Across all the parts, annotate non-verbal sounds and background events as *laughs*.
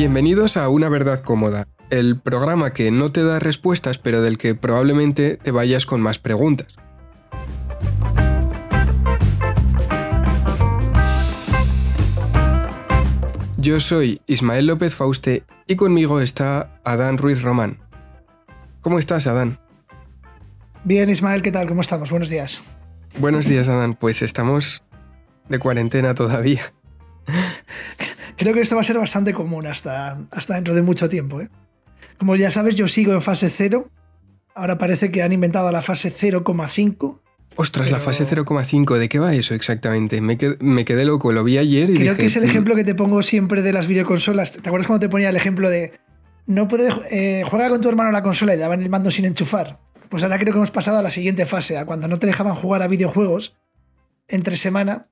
Bienvenidos a Una Verdad Cómoda, el programa que no te da respuestas pero del que probablemente te vayas con más preguntas. Yo soy Ismael López Fauste y conmigo está Adán Ruiz Román. ¿Cómo estás, Adán? Bien, Ismael, ¿qué tal? ¿Cómo estamos? Buenos días. Buenos días, Adán. Pues estamos de cuarentena todavía. *laughs* Creo que esto va a ser bastante común hasta, hasta dentro de mucho tiempo. ¿eh? Como ya sabes, yo sigo en fase 0. Ahora parece que han inventado la fase 0,5. Ostras, la fase 0,5, ¿de qué va eso exactamente? Me quedé, loco, lo vi ayer y Creo que es el mm". ejemplo que te pongo siempre de las videoconsolas. ¿Te acuerdas cuando te ponía el ejemplo de no puedes eh, juega con tu hermano a la consola y daban el mando sin enchufar? Pues ahora creo que hemos pasado a la siguiente fase, a cuando no te dejaban jugar a videojuegos entre semana,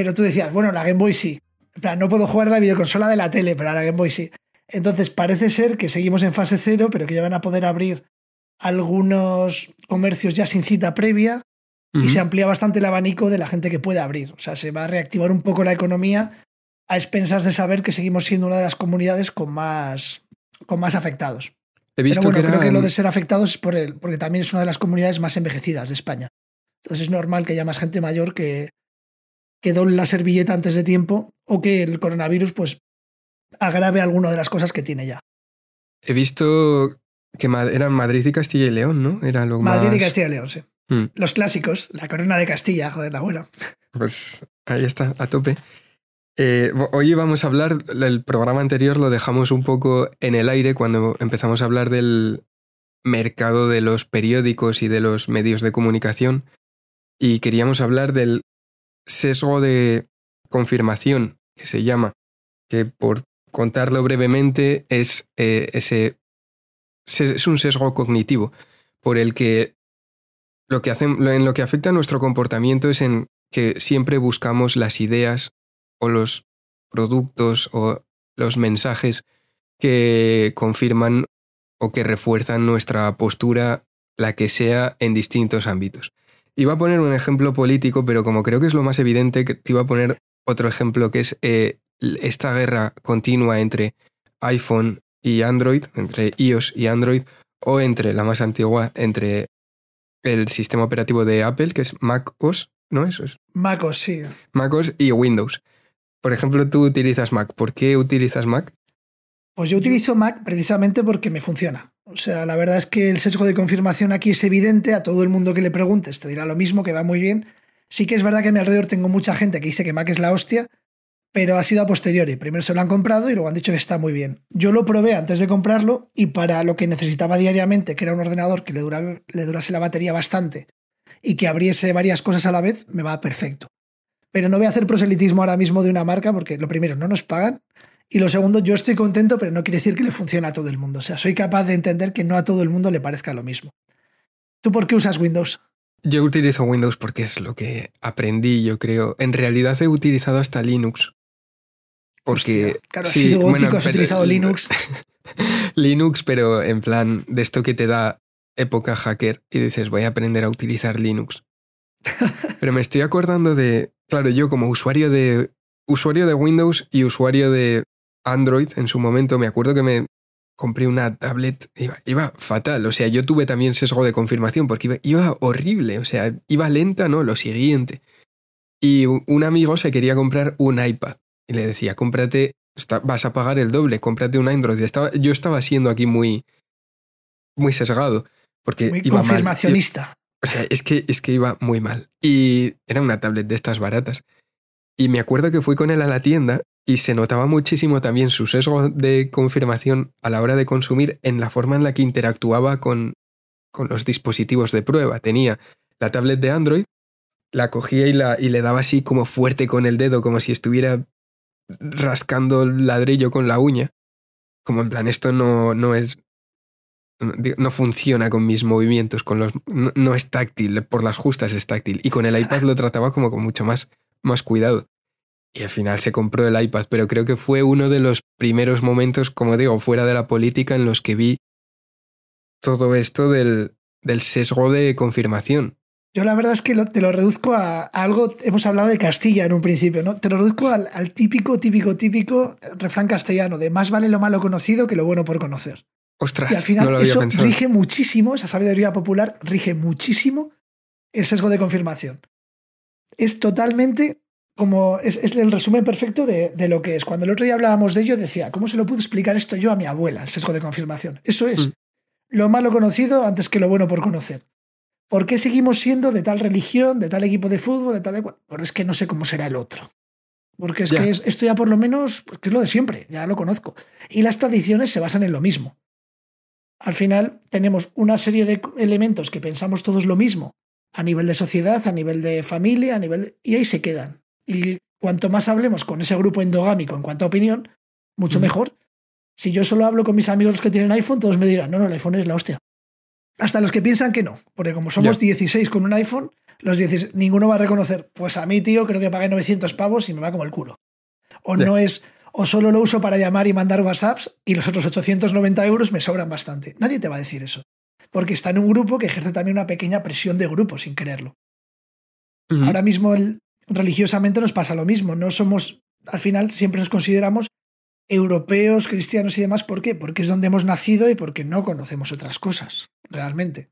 pero tú decías, bueno, la Game Boy sí. En plan, no puedo jugar la videoconsola de la tele, pero la Game Boy sí. Entonces parece ser que seguimos en fase cero, pero que ya van a poder abrir algunos comercios ya sin cita previa y se amplía bastante el abanico de la gente que puede abrir. O sea, se va a reactivar un poco la economía a expensas de saber que seguimos siendo una de las comunidades con más, con más afectados. He visto Pero bueno, creo que lo de ser afectados es por él, porque también es una de las comunidades más envejecidas de España. Entonces es normal que haya más gente mayor que, que doble la servilleta antes de tiempo o que el coronavirus pues agrave alguna de las cosas que tiene ya. He visto que eran Madrid y Castilla y León, ¿no? Era lo Madrid y Castilla y León, sí. Hmm. Los clásicos, la corona de Castilla, joder, la buena. Pues ahí está, a tope. Eh, hoy vamos a hablar, el programa anterior lo dejamos un poco en el aire cuando empezamos a hablar del mercado de los periódicos y de los medios de comunicación y queríamos hablar del sesgo de confirmación, que se llama, que por contarlo brevemente es, eh, ese, es un sesgo cognitivo por el que lo que en lo que afecta a nuestro comportamiento es en que siempre buscamos las ideas o los productos o los mensajes que confirman o que refuerzan nuestra postura, la que sea, en distintos ámbitos. Iba a poner un ejemplo político, pero como creo que es lo más evidente, te iba a poner otro ejemplo que es eh, esta guerra continua entre iPhone y Android, entre iOS y Android, o entre la más antigua, entre el sistema operativo de Apple, que es macOS, ¿no? Eso es. MacOS, sí. MacOS y Windows. Por ejemplo, tú utilizas Mac. ¿Por qué utilizas Mac? Pues yo utilizo Mac precisamente porque me funciona. O sea, la verdad es que el sesgo de confirmación aquí es evidente. A todo el mundo que le preguntes te dirá lo mismo, que va muy bien. Sí que es verdad que a mi alrededor tengo mucha gente que dice que Mac es la hostia, pero ha sido a posteriori. Primero se lo han comprado y luego han dicho que está muy bien. Yo lo probé antes de comprarlo y para lo que necesitaba diariamente, que era un ordenador que le, le durase la batería bastante y que abriese varias cosas a la vez, me va perfecto. Pero no voy a hacer proselitismo ahora mismo de una marca porque lo primero, no nos pagan. Y lo segundo, yo estoy contento, pero no quiere decir que le funcione a todo el mundo. O sea, soy capaz de entender que no a todo el mundo le parezca lo mismo. ¿Tú por qué usas Windows? Yo utilizo Windows porque es lo que aprendí, yo creo. En realidad he utilizado hasta Linux. Porque. claro, has sido gótico, has utilizado Linux. *laughs* Linux, pero en plan de esto que te da época hacker y dices, voy a aprender a utilizar Linux. *laughs* pero me estoy acordando de. Claro, yo como usuario de. Usuario de Windows y usuario de Android en su momento, me acuerdo que me compré una tablet, iba, iba fatal. O sea, yo tuve también sesgo de confirmación porque iba, iba horrible. O sea, iba lenta, ¿no? Lo siguiente. Y un amigo se quería comprar un iPad. Y le decía, cómprate, vas a pagar el doble, cómprate un Android. Estaba, yo estaba siendo aquí muy, muy sesgado. Porque muy iba confirmacionista. O sea, es que, es que iba muy mal. Y era una tablet de estas baratas. Y me acuerdo que fui con él a la tienda y se notaba muchísimo también su sesgo de confirmación a la hora de consumir en la forma en la que interactuaba con, con los dispositivos de prueba. Tenía la tablet de Android, la cogía y, la, y le daba así como fuerte con el dedo, como si estuviera rascando el ladrillo con la uña. Como en plan, esto no, no es. No funciona con mis movimientos, con los. No, es táctil, por las justas es táctil. Y con el iPad lo trataba como con mucho más, más cuidado. Y al final se compró el iPad, pero creo que fue uno de los primeros momentos, como digo, fuera de la política en los que vi todo esto del, del sesgo de confirmación. Yo la verdad es que te lo reduzco a, algo, hemos hablado de Castilla en un principio, ¿no? Te lo reduzco al, típico, típico, típico refrán castellano de más vale lo malo conocido que lo bueno por conocer. Ostras, y al final eso rige muchísimo, esa sabiduría popular rige muchísimo el sesgo de confirmación. Es totalmente como, es, el resumen perfecto de, lo que es. Cuando el otro día hablábamos de ello, decía, ¿cómo se lo puedo explicar esto yo a mi abuela, el sesgo de confirmación? Eso es. Mm. Lo malo conocido antes que lo bueno por conocer. ¿Por qué seguimos siendo de tal religión, de tal equipo de fútbol, de tal de... Porque es que no sé cómo será el otro. Porque es que esto ya por lo menos pues, es lo de siempre, ya lo conozco. Y las tradiciones se basan en lo mismo. Al final tenemos una serie de elementos que pensamos todos lo mismo, a nivel de sociedad, a nivel de familia, a nivel y ahí se quedan. Y cuanto más hablemos con ese grupo endogámico en cuanto a opinión, mucho mejor. Si yo solo hablo con mis amigos que tienen iPhone, todos me dirán, no, no, el iPhone es la hostia. Hasta los que piensan que no, porque como somos 16 con un iPhone, los 16, ninguno va a reconocer, pues a mí, tío, creo que pagué 900 pavos y me va como el culo. O no es, o solo lo uso para llamar y mandar WhatsApps y los otros 890 euros me sobran bastante. Nadie te va a decir eso, porque está en un grupo que ejerce también una pequeña presión de grupo sin quererlo. Ahora mismo religiosamente nos pasa lo mismo, no somos, al final siempre nos consideramos europeos, cristianos y demás. ¿Por qué? Porque es donde hemos nacido y porque no conocemos otras cosas, realmente.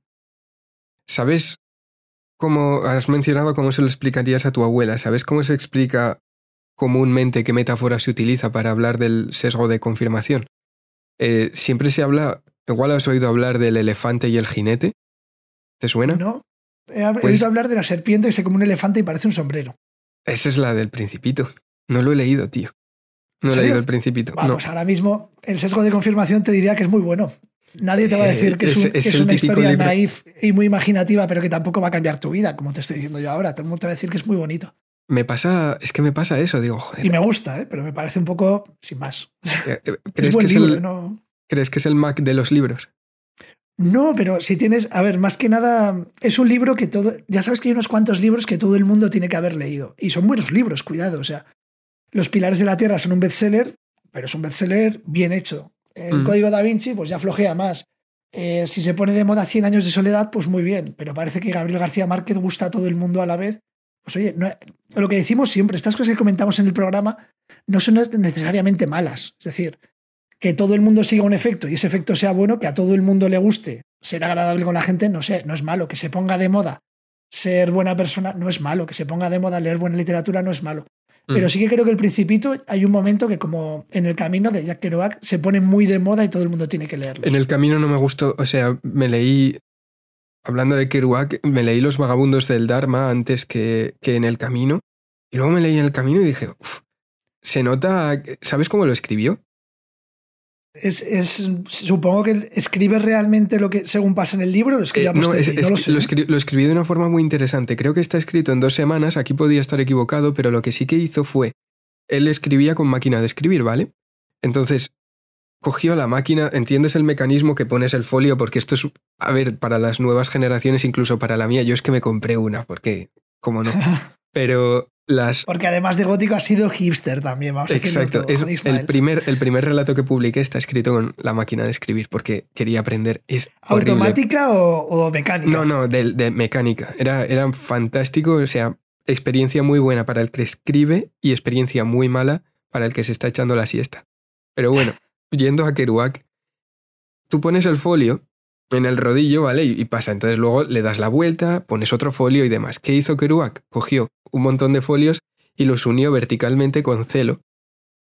¿Sabes cómo has mencionado cómo se lo explicarías a tu abuela? ¿Sabes cómo se explica comúnmente qué metáfora se utiliza para hablar del sesgo de confirmación? Eh, siempre se habla, igual has oído hablar del elefante y el jinete. ¿Te suena? No. He, pues oído hablar de la serpiente que se come un elefante y parece un sombrero. Esa es la del principito. No lo he leído, tío. No he leído el Principito. Vamos, ahora mismo el sesgo de confirmación te diría que es muy bueno. Nadie te va a decir que es, una historia naif y muy imaginativa, pero que tampoco va a cambiar tu vida, como te estoy diciendo yo ahora. Todo el mundo te va a decir que es muy bonito. Me pasa, es que me pasa eso, digo, joder. Y me gusta, ¿eh? pero me parece un poco sin más. Eh, eh, *laughs* ¿Crees, que es el, ¿Crees que es el Mac de los libros? No, pero si tienes, a ver, más que nada, es un libro que todo, ya sabes que hay unos cuantos libros que todo el mundo tiene que haber leído. Y son buenos libros, cuidado, o sea, los pilares de la Tierra son un bestseller, pero es un bestseller bien hecho. El mm. código da Vinci, pues ya flojea más. Eh, si se pone de moda 100 años de soledad, pues muy bien. Pero parece que Gabriel García Márquez gusta a todo el mundo a la vez. Pues oye, lo que decimos siempre, estas cosas que comentamos en el programa no son necesariamente malas. Es decir, que todo el mundo siga un efecto y ese efecto sea bueno, que a todo el mundo le guste, ser agradable con la gente, no sé, no es malo. Que se ponga de moda ser buena persona no es malo. Que se ponga de moda leer buena literatura no es malo. Pero mm. sí que creo que el Principito hay un momento que como en el camino de Jack Kerouac se pone muy de moda y todo el mundo tiene que leerlo. En el camino no me gustó, o sea, me leí, hablando de Kerouac, me leí Los Vagabundos del Dharma antes que, que en el camino. Y luego me leí en el camino y dije, uff, se nota, ¿sabes cómo lo escribió? Es, supongo que escribe realmente lo que según pasa en el libro, lo escribe eh, no, lo, escribí de una forma muy interesante. Creo que está escrito en dos semanas, aquí podía estar equivocado, pero lo que sí que hizo fue, él escribía con máquina de escribir, ¿vale? Entonces, cogió la máquina, entiendes el mecanismo que pones el folio, porque esto es, a ver, para las nuevas generaciones, incluso para la mía, yo es que me compré una, porque, como no. *laughs* Pero porque además de gótico ha sido hipster también, vamos Exacto, es el, primer, el primer relato que publiqué está escrito con la máquina de escribir porque quería aprender. Es ¿Automática o, mecánica? No, no, de, mecánica. Era, era fantástico, o sea, experiencia muy buena para el que escribe y experiencia muy mala para el que se está echando la siesta. Pero bueno, yendo a Kerouac, tú pones el folio en el rodillo, ¿vale? Y, pasa. Entonces luego le das la vuelta, pones otro folio y demás. ¿Qué hizo Kerouac? Cogió un montón de folios y los unió verticalmente con celo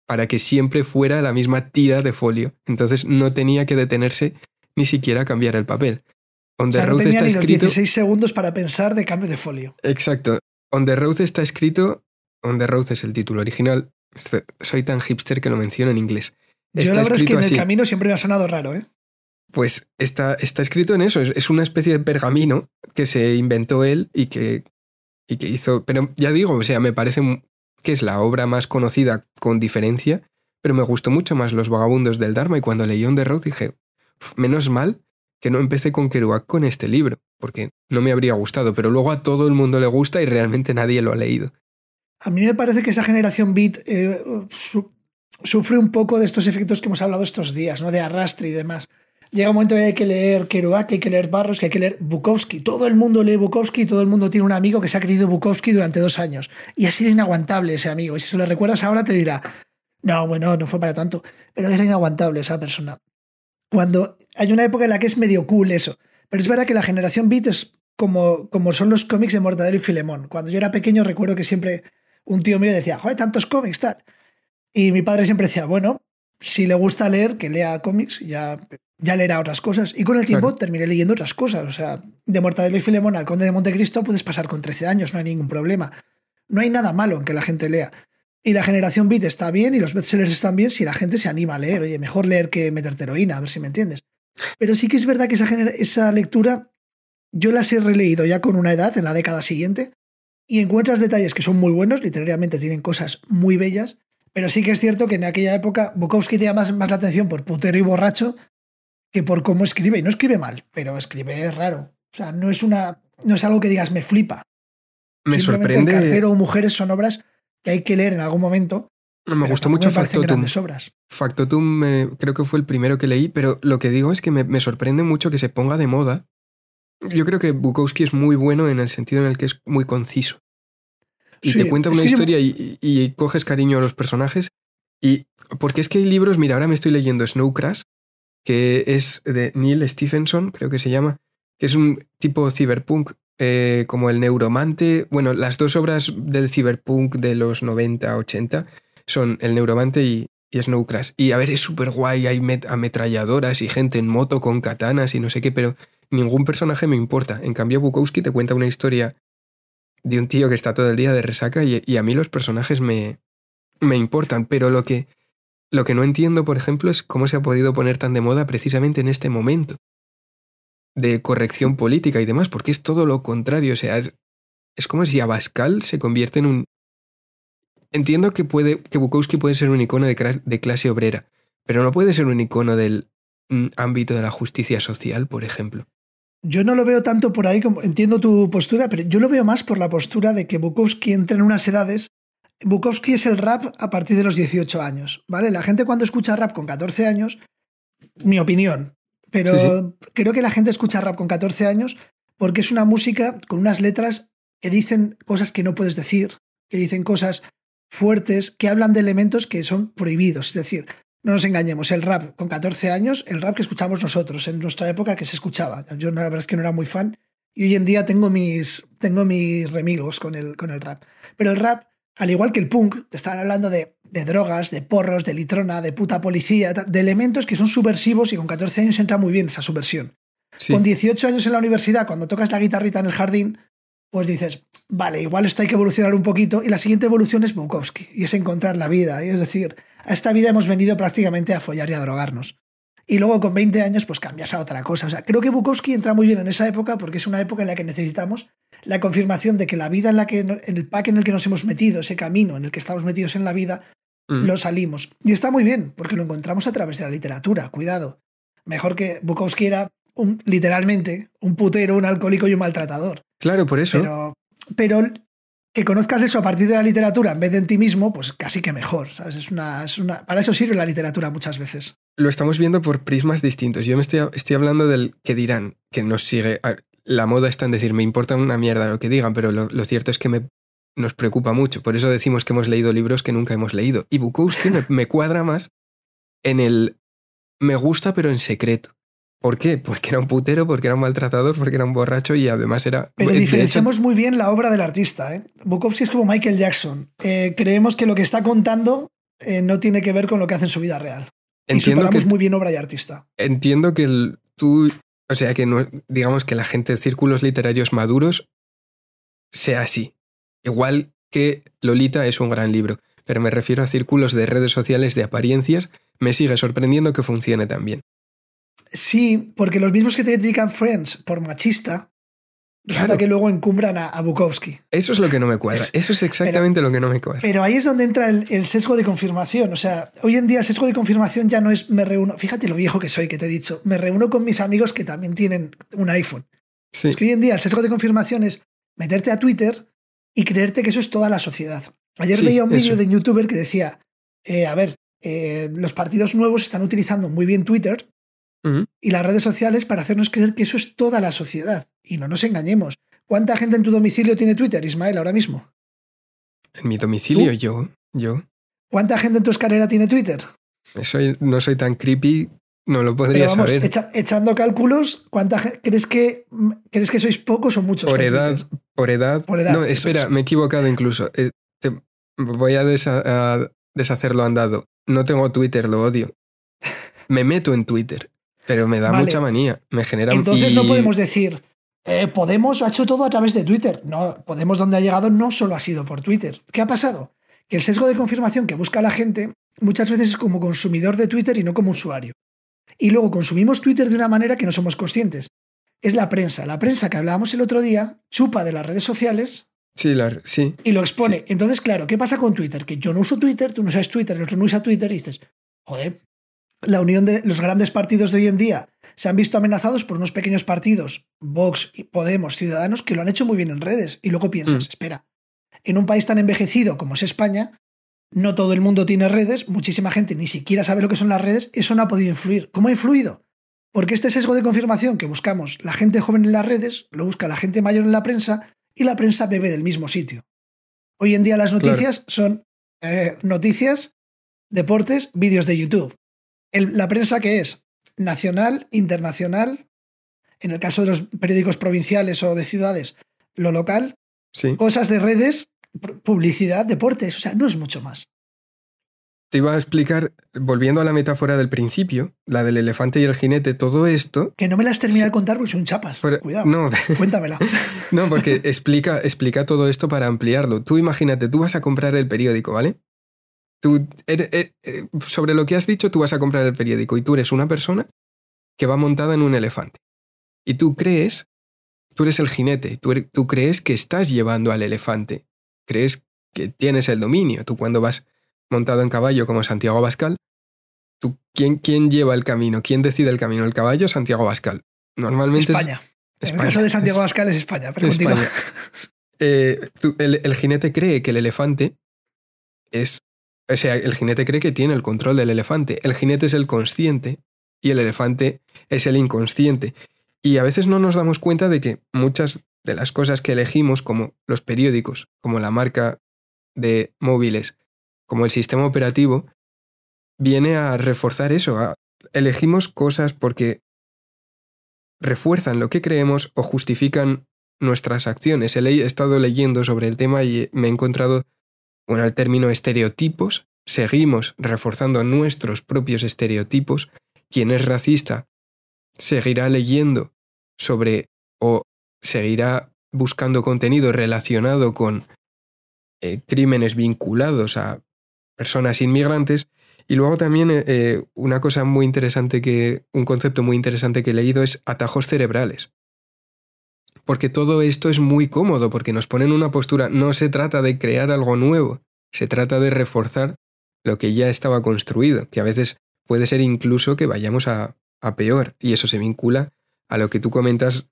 para que siempre fuera la misma tira de folio. Entonces no tenía que detenerse ni siquiera a cambiar el papel. On the no tenía está ni escrito... 16 segundos para pensar de cambio de folio. Exacto. On the Road está escrito. On the Road es el título original. Soy tan hipster que lo menciono en inglés. Yo la verdad es que en el camino siempre me ha sonado raro, ¿eh? Pues está, está escrito en eso, es, una especie de pergamino que se inventó él y que, y que hizo, pero ya digo, o sea, me parece que es la obra más conocida con diferencia, pero me gustó mucho más Los Vagabundos del Dharma y cuando leí On the Road dije, menos mal que no empecé con Kerouac con este libro, porque no me habría gustado, pero luego a todo el mundo le gusta y realmente nadie lo ha leído. A mí me parece que esa generación beat eh, sufre un poco de estos efectos que hemos hablado estos días, ¿no? De arrastre y demás llega un momento que hay que leer Kerouac, que hay que leer Barros, que hay que leer Bukowski. Todo el mundo lee Bukowski y todo el mundo tiene un amigo que se ha creído Bukowski durante dos años. Y ha sido inaguantable ese amigo. Y si se lo recuerdas ahora te dirá, no, bueno, no fue para tanto. Pero era inaguantable esa persona. Cuando hay una época en la que es medio cool eso. Pero es verdad que la generación Beat es como, como son los cómics de Mortadelo y Filemón. Cuando yo era pequeño recuerdo que siempre un tío mío decía, joder, tantos cómics, tal. Y mi padre siempre decía, bueno, si le gusta leer, que lea cómics, ya, ya leerá otras cosas. Y con el tiempo terminé leyendo otras cosas. O sea, de Mortadelo y Filemón al Conde de Montecristo puedes pasar con 13 años, no hay ningún problema. No hay nada malo en que la gente lea. Y la generación Beat está bien y los bestsellers están bien si la gente se anima a leer. Oye, mejor leer que meterte heroína, a ver si me entiendes. Pero sí que es verdad que esa, esa lectura yo las he releído ya con una edad, en la década siguiente, y encuentras detalles que son muy buenos, literariamente tienen cosas muy bellas, pero sí que es cierto que en aquella época Bukowski te llama más, la atención por putero y borracho que por cómo escribe. Y no escribe mal, pero escribe raro. O sea, no es, una, no es algo que digas me flipa. Me sorprende. El cartero o mujeres son obras que hay que leer en algún momento. Me gustó mucho Factotum. Factotum creo que fue el primero que leí, pero lo que digo es que me, me sorprende mucho que se ponga de moda. Yo creo que Bukowski es muy bueno en el sentido en el que es muy conciso y te cuenta una historia y, coges cariño a los personajes. Y porque es que hay libros, mira, ahora me estoy leyendo Snow Crash, que es de Neil Stephenson, creo que se llama, que es un tipo cyberpunk, eh, como el Neuromante. Bueno, las dos obras del cyberpunk de los 90, 80 son El Neuromante y, y Snow Crash. Y a ver, es súper guay, hay ametralladoras y gente en moto con katanas y no sé qué, pero ningún personaje me importa. En cambio, Bukowski te cuenta una historia de un tío que está todo el día de resaca y, a mí los personajes me, me importan, pero lo que, lo que no entiendo, por ejemplo, es cómo se ha podido poner tan de moda precisamente en este momento de corrección política y demás, porque es todo lo contrario, o sea, es, como si Abascal se convierte en un... Entiendo que, puede, que Bukowski puede ser un icono de, de clase obrera, pero no puede ser un icono del mm, ámbito de la justicia social, por ejemplo. Yo no lo veo tanto por ahí, como entiendo tu postura, pero yo lo veo más por la postura de que Bukowski entra en unas edades. Bukowski es el rap a partir de los 18 años, ¿vale? La gente cuando escucha rap con 14 años, mi opinión, pero creo que la gente escucha rap con 14 años porque es una música con unas letras que dicen cosas que no puedes decir, que dicen cosas fuertes, que hablan de elementos que son prohibidos. Es decir, no nos engañemos, el rap con 14 años, el rap que escuchamos nosotros en nuestra época que se escuchaba. Yo la verdad es que no era muy fan y hoy en día tengo mis, tengo mis remigos con el, con el rap. Pero el rap, al igual que el punk, te están hablando de, de drogas, de porros, de litrona, de puta policía, de elementos que son subversivos y con 14 años entra muy bien esa subversión. Con 18 años en la universidad, cuando tocas la guitarrita en el jardín, pues dices, vale, igual esto hay que evolucionar un poquito y la siguiente evolución es Bukowski y es encontrar la vida. Y es decir, a esta vida hemos venido prácticamente a follar y a drogarnos. Y luego con 20 años pues cambias a otra cosa. O sea, creo que Bukowski entra muy bien en esa época porque es una época en la que necesitamos la confirmación de que la vida en la que en el pack en el que nos hemos metido, ese camino en el que estamos metidos en la vida, mm. lo salimos. Y está muy bien, porque lo encontramos a través de la literatura, cuidado. Mejor que Bukowski era un, literalmente un putero, un alcohólico y un maltratador. Claro, por eso. Pero, pero que conozcas eso a partir de la literatura en vez de en ti mismo, pues casi que mejor. ¿sabes? Es una, es una, para eso sirve la literatura muchas veces. Lo estamos viendo por prismas distintos. Yo me estoy, estoy hablando del que dirán, que nos sigue. La moda está en decir, me importa una mierda lo que digan, pero lo, cierto es que me, nos preocupa mucho. Por eso decimos que hemos leído libros que nunca hemos leído. Y Bukowski me cuadra más en el me gusta, pero en secreto. ¿Por qué? Porque era un putero, porque era un maltratador, porque era un borracho y además era... Pero diferenciamos muy bien la obra del artista. ¿eh? Bukowski es como Michael Jackson. Eh, creemos que lo que está contando eh, no tiene que ver con lo que hace en su vida real. Entiendo y separamos muy bien obra y artista. Entiendo que tú... O sea, que no, digamos que la gente de círculos literarios maduros sea así. Igual que Lolita es un gran libro, pero me refiero a círculos de redes sociales de apariencias, me sigue sorprendiendo que funcione tan bien. Sí, porque los mismos que te critican Friends por machista, resulta que luego encumbran a, Bukowski. Eso es lo que no me cuadra. Eso es exactamente lo que no me cuadra. Pero ahí es donde entra el, sesgo de confirmación. O sea, hoy en día el sesgo de confirmación ya no es me reúno. Fíjate lo viejo que soy, que te he dicho. Me reúno con mis amigos que también tienen un iPhone. Es que hoy en día el sesgo de confirmación es meterte a Twitter y creerte que eso es toda la sociedad. Ayer veía un vídeo de un youtuber que decía: eh, A ver, eh, los partidos nuevos están utilizando muy bien Twitter y las redes sociales para hacernos creer que eso es toda la sociedad. Y no nos engañemos. ¿Cuánta gente en tu domicilio tiene Twitter, Ismael, ahora mismo? En mi domicilio, yo. Yo. ¿Cuánta gente en tu escalera tiene Twitter? Soy, no soy tan creepy, no lo podría saber. echando cálculos, ¿cuánta crees que crees que sois pocos o muchos? Por edad, por edad. No, espera, me he equivocado incluso. Eh, voy a, a deshacerlo andado. No tengo Twitter, lo odio. Me meto en Twitter. Pero me da mucha manía, me genera Entonces no podemos decir, eh, Podemos ha hecho todo a través de Twitter. No, Podemos donde ha llegado no solo ha sido por Twitter. ¿Qué ha pasado? Que el sesgo de confirmación que busca la gente muchas veces es como consumidor de Twitter y no como usuario. Y luego consumimos Twitter de una manera que no somos conscientes. Es la prensa. La prensa que hablábamos el otro día chupa de las redes sociales. Sí, sí. Y lo expone. Entonces, claro, ¿qué pasa con Twitter? Que yo no uso Twitter, tú no usas Twitter, el otro no usa Twitter y dices, joder, la unión de los grandes partidos de hoy en día se han visto amenazados por unos pequeños partidos, Vox, Podemos, Ciudadanos, que lo han hecho muy bien en redes. Y luego piensas, mm. espera, en un país tan envejecido como es España, no todo el mundo tiene redes, muchísima gente ni siquiera sabe lo que son las redes, eso no ha podido influir. ¿Cómo ha influido? Porque este sesgo de confirmación que buscamos la gente joven en las redes, lo busca la gente mayor en la prensa y la prensa bebe del mismo sitio. Hoy en día las noticias son eh, noticias, deportes, vídeos de YouTube la prensa que es nacional, internacional, en el caso de los periódicos provinciales o de ciudades, lo local, cosas de redes, publicidad, deportes, o sea, no es mucho más. Te iba a explicar, volviendo a la metáfora del principio, la del elefante y el jinete, todo esto. Que no me las termina de contar porque son chapas. Cuidado. No, *laughs* cuéntamela. no, porque explica, explica todo esto para ampliarlo. Tú imagínate, tú vas a comprar el periódico, ¿vale? Tú, eh, eh, sobre lo que has dicho, tú vas a comprar el periódico y tú eres una persona que va montada en un elefante. Y tú crees, tú eres el jinete, tú, tú crees que estás llevando al elefante, crees que tienes el dominio. Tú cuando vas montado en caballo como Santiago Abascal, tú, ¿quién, ¿quién lleva el camino? ¿Quién decide el camino? ¿El caballo Santiago Abascal? Normalmente España. En el caso de Santiago Abascal es España, pero España. Eh, el jinete cree que el elefante es o sea, el jinete cree que tiene el control del elefante. El jinete es el consciente y el elefante es el inconsciente. Y a veces no nos damos cuenta de que muchas de las cosas que elegimos, como los periódicos, como la marca de móviles, como el sistema operativo, viene a reforzar eso. elegimos cosas porque refuerzan lo que creemos o justifican nuestras acciones. He estado leyendo sobre el tema y me he encontrado bueno, el término estereotipos, seguimos reforzando nuestros propios estereotipos. Quien es racista seguirá leyendo sobre o seguirá buscando contenido relacionado con eh, crímenes vinculados a personas inmigrantes. Y luego también eh, eh, una cosa muy interesante que, un concepto muy interesante que he leído es atajos cerebrales. Porque todo esto es muy cómodo, porque nos pone en una postura, no se trata de crear algo nuevo, se trata de reforzar lo que ya estaba construido, que a veces puede ser incluso que vayamos a, peor, y eso se vincula a lo que tú comentas.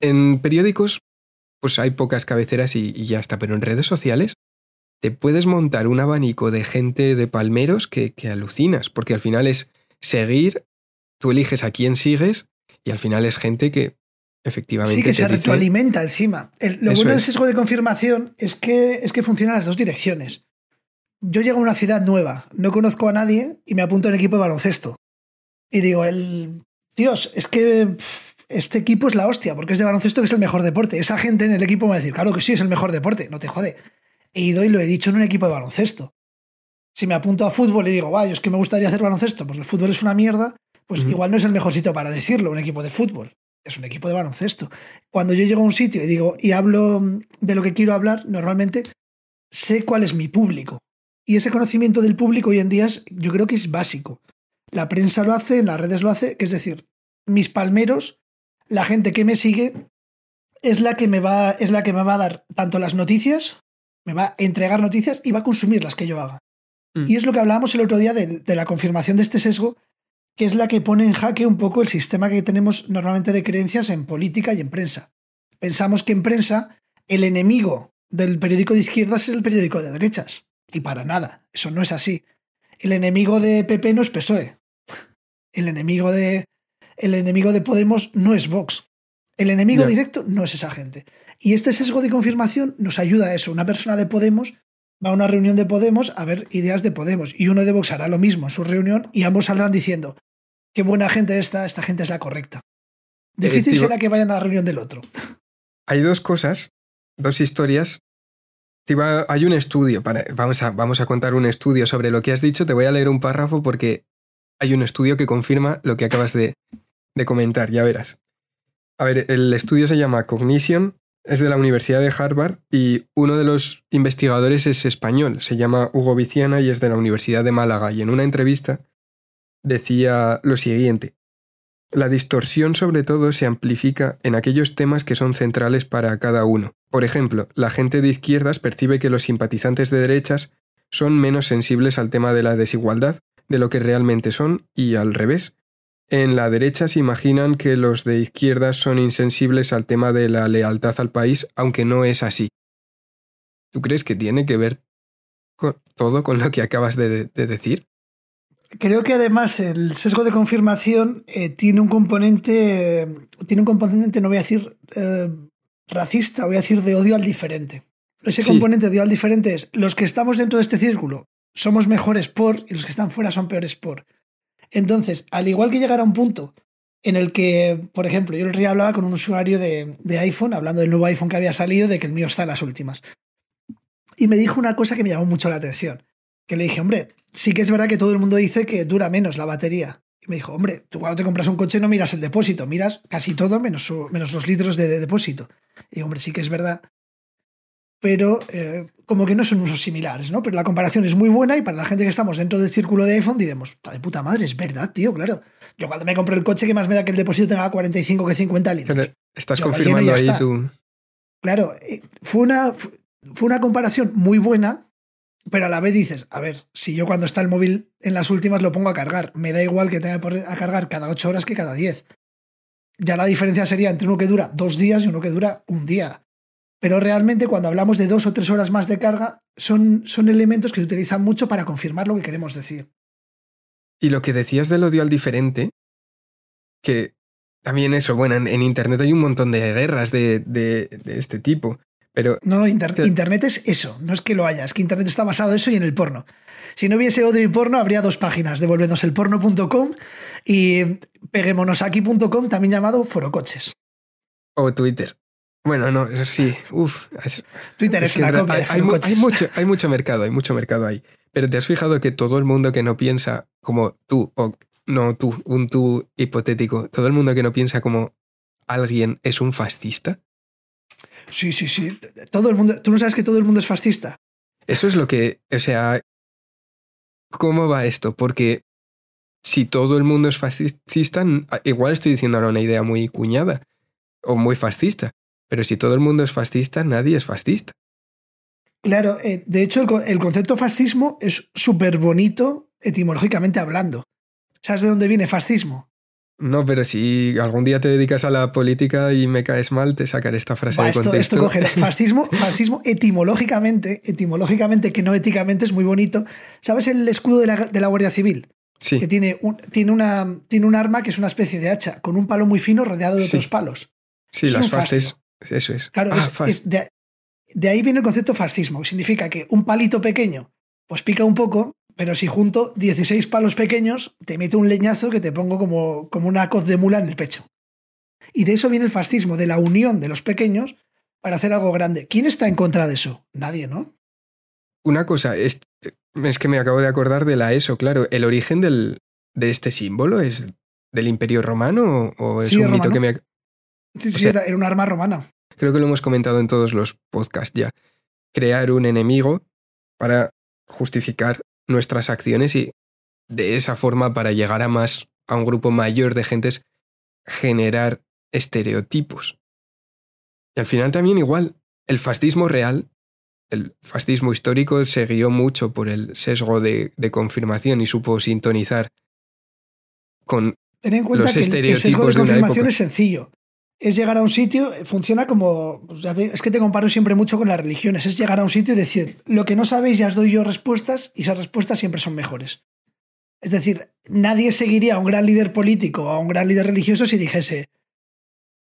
en periódicos, pues hay pocas cabeceras y, ya está, pero en redes sociales te puedes montar un abanico de gente de palmeros que, que alucinas, porque al final es seguir, tú eliges a quién sigues, y al final es gente que efectivamente. Sí, que se retroalimenta encima. lo bueno del sesgo de confirmación es que, es que funciona en las dos direcciones. Yo llego a una ciudad nueva, no conozco a nadie y me apunto en equipo de baloncesto. Y digo, el. Dios, es que este equipo es la hostia, porque es de baloncesto que es el mejor deporte. Esa gente en el equipo me va a decir, claro que sí, es el mejor deporte, no te jode. He ido y lo he dicho en un equipo de baloncesto. Si me apunto a fútbol y digo, vaya, es que me gustaría hacer baloncesto, pues el fútbol es una mierda, pues igual no es el mejor sitio para decirlo, un equipo de fútbol es un equipo de baloncesto. Cuando yo llego a un sitio y digo y hablo de lo que quiero hablar, normalmente sé cuál es mi público. Y ese conocimiento del público hoy en día yo creo que es básico. La prensa lo hace, en las redes lo hace, que es decir, mis palmeros, la gente que me sigue, es la que me va, es la que me va a dar tanto las noticias, me va a entregar noticias y va a consumir las que yo haga. Mm. Y es lo que hablábamos el otro día de la confirmación de este sesgo, que es la que pone en jaque un poco el sistema que tenemos normalmente de creencias en política y en prensa. Pensamos que en prensa el enemigo del periódico de izquierdas es el periódico de derechas. Y para nada, eso no es así. El enemigo de PP no es PSOE. El enemigo de, el enemigo de Podemos no es Vox. El enemigo directo no es esa gente. Y este sesgo de confirmación nos ayuda a eso. Una persona de Podemos va a una reunión de Podemos a ver ideas de Podemos y uno de Vox hará lo mismo en su reunión y ambos saldrán diciendo, qué buena gente esta, esta gente es la correcta. Difícil eh, será que vayan a la reunión del otro. Hay dos cosas, dos historias. hay un estudio, vamos, a, vamos a contar un estudio sobre lo que has dicho. Te voy a leer un párrafo porque hay un estudio que confirma lo que acabas de, de comentar, ya verás. A ver, el estudio se llama Cognition, es de la Universidad de Harvard y uno de los investigadores es español, se llama Hugo Viciana y es de la Universidad de Málaga y en una entrevista decía lo siguiente. La distorsión sobre todo se amplifica en aquellos temas que son centrales para cada uno. Por ejemplo, la gente de izquierdas percibe que los simpatizantes de derechas son menos sensibles al tema de la desigualdad de lo que realmente son y al revés, en la derecha se imaginan que los de izquierda son insensibles al tema de la lealtad al país, aunque no es así. ¿Tú crees que tiene que ver todo con lo que acabas de, decir? Creo que además el sesgo de confirmación eh, tiene un componente, tiene un componente, no voy a decir eh, racista, voy a decir de odio al diferente. Ese componente de odio al diferente es los que estamos dentro de este círculo somos mejores por y los que están fuera son peores por. Entonces, al igual que llegar a un punto en el que, por ejemplo, yo el día hablaba con un usuario de, iPhone, hablando del nuevo iPhone que había salido, de que el mío está en las últimas. Y me dijo una cosa que me llamó mucho la atención. Que le dije, hombre, sí que es verdad que todo el mundo dice que dura menos la batería. Y me dijo, hombre, tú cuando te compras un coche no miras el depósito, miras casi todo menos, menos los litros de, de depósito. Y digo, hombre, sí que es verdad pero eh, como que no son usos similares, ¿no? Pero la comparación es muy buena y para la gente que estamos dentro del círculo de iPhone diremos, está de puta madre, es verdad, tío, claro. Yo cuando me compré el coche, que más me da que el depósito tenga 45 que 50 litros? estás confirmando ahí tú. Claro, eh, fue una, fue una comparación muy buena, pero a la vez dices, a ver, si yo cuando está el móvil en las últimas lo pongo a cargar, me da igual que tenga que a cargar cada 8 horas que cada 10. Ya la diferencia sería entre uno que dura dos días y uno que dura un día. Pero realmente cuando hablamos de dos o tres horas más de carga, son, son elementos que se utilizan mucho para confirmar lo que queremos decir. Y lo que decías del odio al diferente, que también eso, bueno, en, Internet hay un montón de guerras de, de, este tipo. Pero no, Internet es eso, no es que lo haya, es que Internet está basado en eso y en el porno. Si no hubiese odio y porno, habría dos páginas, devolvednoselporno.com y peguemonosaki.com, también llamado Forocoches. O Twitter. Bueno, no, sí, uff. Twitter es, una copia hay, mucho, hay mucho mercado, hay mucho mercado ahí. Pero te has fijado que todo el mundo que no piensa como tú, o no tú, un tú hipotético, todo el mundo que no piensa como alguien es un fascista. Sí, sí, sí. Todo el mundo. ¿Tú no sabes que todo el mundo es fascista? Eso es lo que. O sea. ¿Cómo va esto? Porque si todo el mundo es fascista, igual estoy diciendo una idea muy cuñada o muy fascista. Pero si todo el mundo es fascista, nadie es fascista. Claro, eh, de hecho el, concepto fascismo es súper bonito etimológicamente hablando. ¿Sabes de dónde viene fascismo? No, pero si algún día te dedicas a la política y me caes mal, te sacaré esta frase de contexto. Esto coge *laughs* fascismo, fascismo etimológicamente, etimológicamente, que no éticamente, es muy bonito. ¿Sabes el escudo de la, Guardia Civil? Sí. Que tiene un, tiene, una, tiene un arma que es una especie de hacha, con un palo muy fino rodeado de otros palos. Sí, las fastes eso es. Claro, ah, de, ahí viene el concepto fascismo, significa que un palito pequeño, pues pica un poco, pero si junto 16 palos pequeños, te mete un leñazo que te pongo como, como una coz de mula en el pecho. Y de eso viene el fascismo, de la unión de los pequeños para hacer algo grande. ¿Quién está en contra de eso? Nadie, ¿no? Una cosa, es, es que me acabo de acordar de la ESO, claro. ¿El origen del, de este símbolo es del Imperio Romano o, es un mito que me, Sí, sí, era, un arma romana. Creo que lo hemos comentado en todos los podcasts ya. Crear un enemigo para justificar nuestras acciones y de esa forma para llegar a más a un grupo mayor de gentes generar estereotipos. Y al final también igual, el fascismo real, el fascismo histórico se guió mucho por el sesgo de, confirmación y supo sintonizar con Ten en cuenta los que estereotipos el sesgo de confirmación es sencillo es llegar a un sitio, funciona como, pues es que te comparo siempre mucho con las religiones, es llegar a un sitio y decir, lo que no sabéis ya os doy yo respuestas y esas respuestas siempre son mejores. Es decir, nadie seguiría a un gran líder político o a un gran líder religioso si dijese,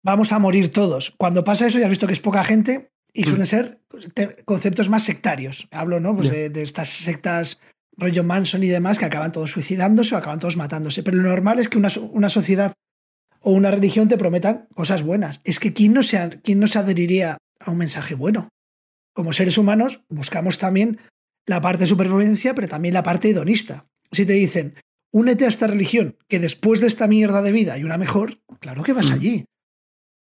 vamos a morir todos. Cuando pasa eso, ya has visto que es poca gente y suelen mm. ser conceptos más sectarios. Hablo ¿no? Pues de, estas sectas rollo Manson y demás que acaban todos suicidándose o acaban todos matándose. Pero lo normal es que una, una sociedad o una religión te prometan cosas buenas. Es que ¿quién no, se, ¿quién no se adheriría a un mensaje bueno? Como seres humanos buscamos también la parte de supervivencia, pero también la parte hedonista. Si te dicen, únete a esta religión, que después de esta mierda de vida hay una mejor, claro que vas mm. allí.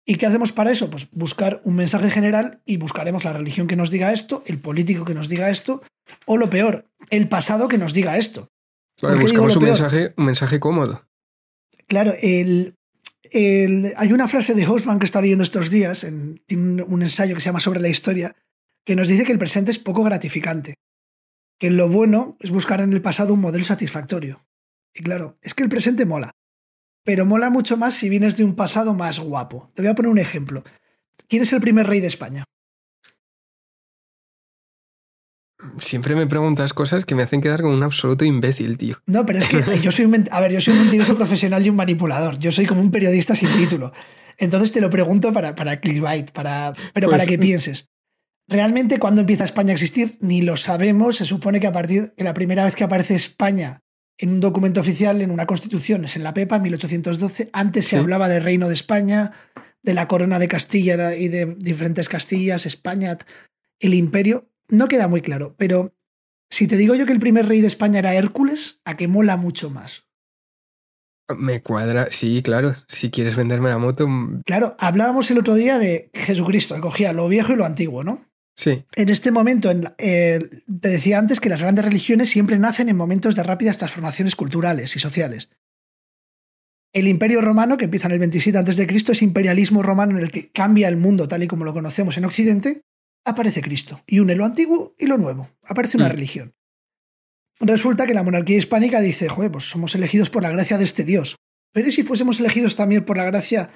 ¿Y qué hacemos para eso? Pues buscar un mensaje general y buscaremos la religión que nos diga esto, el político que nos diga esto, o lo peor, el pasado que nos diga esto. Claro, buscamos un mensaje, un mensaje cómodo. Claro, el, hay una frase de Hosman que está leyendo estos días, en, un ensayo que se llama Sobre la historia, que nos dice que el presente es poco gratificante, que lo bueno es buscar en el pasado un modelo satisfactorio. Y claro, es que el presente mola, pero mola mucho más si vienes de un pasado más guapo. Te voy a poner un ejemplo. ¿Quién es el primer rey de España? Siempre me preguntas cosas que me hacen quedar como un absoluto imbécil, tío. No, pero es que *laughs* yo soy un, a ver, yo soy un mentiroso profesional y un manipulador. Yo soy como un periodista sin título. Entonces te lo pregunto para, para clickbait, para, pero para pues que pienses. Realmente, cuando empieza España a existir? Ni lo sabemos. Se supone que a partir de la primera vez que aparece España en un documento oficial, en una constitución, es en la PEPA, 1812. Antes se hablaba del Reino de España, de la corona de Castilla y de diferentes Castillas, España, el imperio. No queda muy claro, pero si te digo yo que el primer rey de España era Hércules, a que mola mucho más. Me cuadra, sí, claro. Si quieres venderme la moto. Mm. Claro, hablábamos el otro día de Jesucristo, cogía lo viejo y lo antiguo, ¿no? Sí. En este momento, eh, te decía antes que las grandes religiones siempre nacen en momentos de rápidas transformaciones culturales y sociales. El imperio romano, que empieza en el 27 a.C., es imperialismo romano en el que cambia el mundo tal y como lo conocemos en Occidente, aparece Cristo y une lo antiguo y lo nuevo. Aparece una mm. religión. Resulta que la monarquía hispánica dice, joder, pues somos elegidos por la gracia de este Dios. Pero ¿y si fuésemos elegidos también por la gracia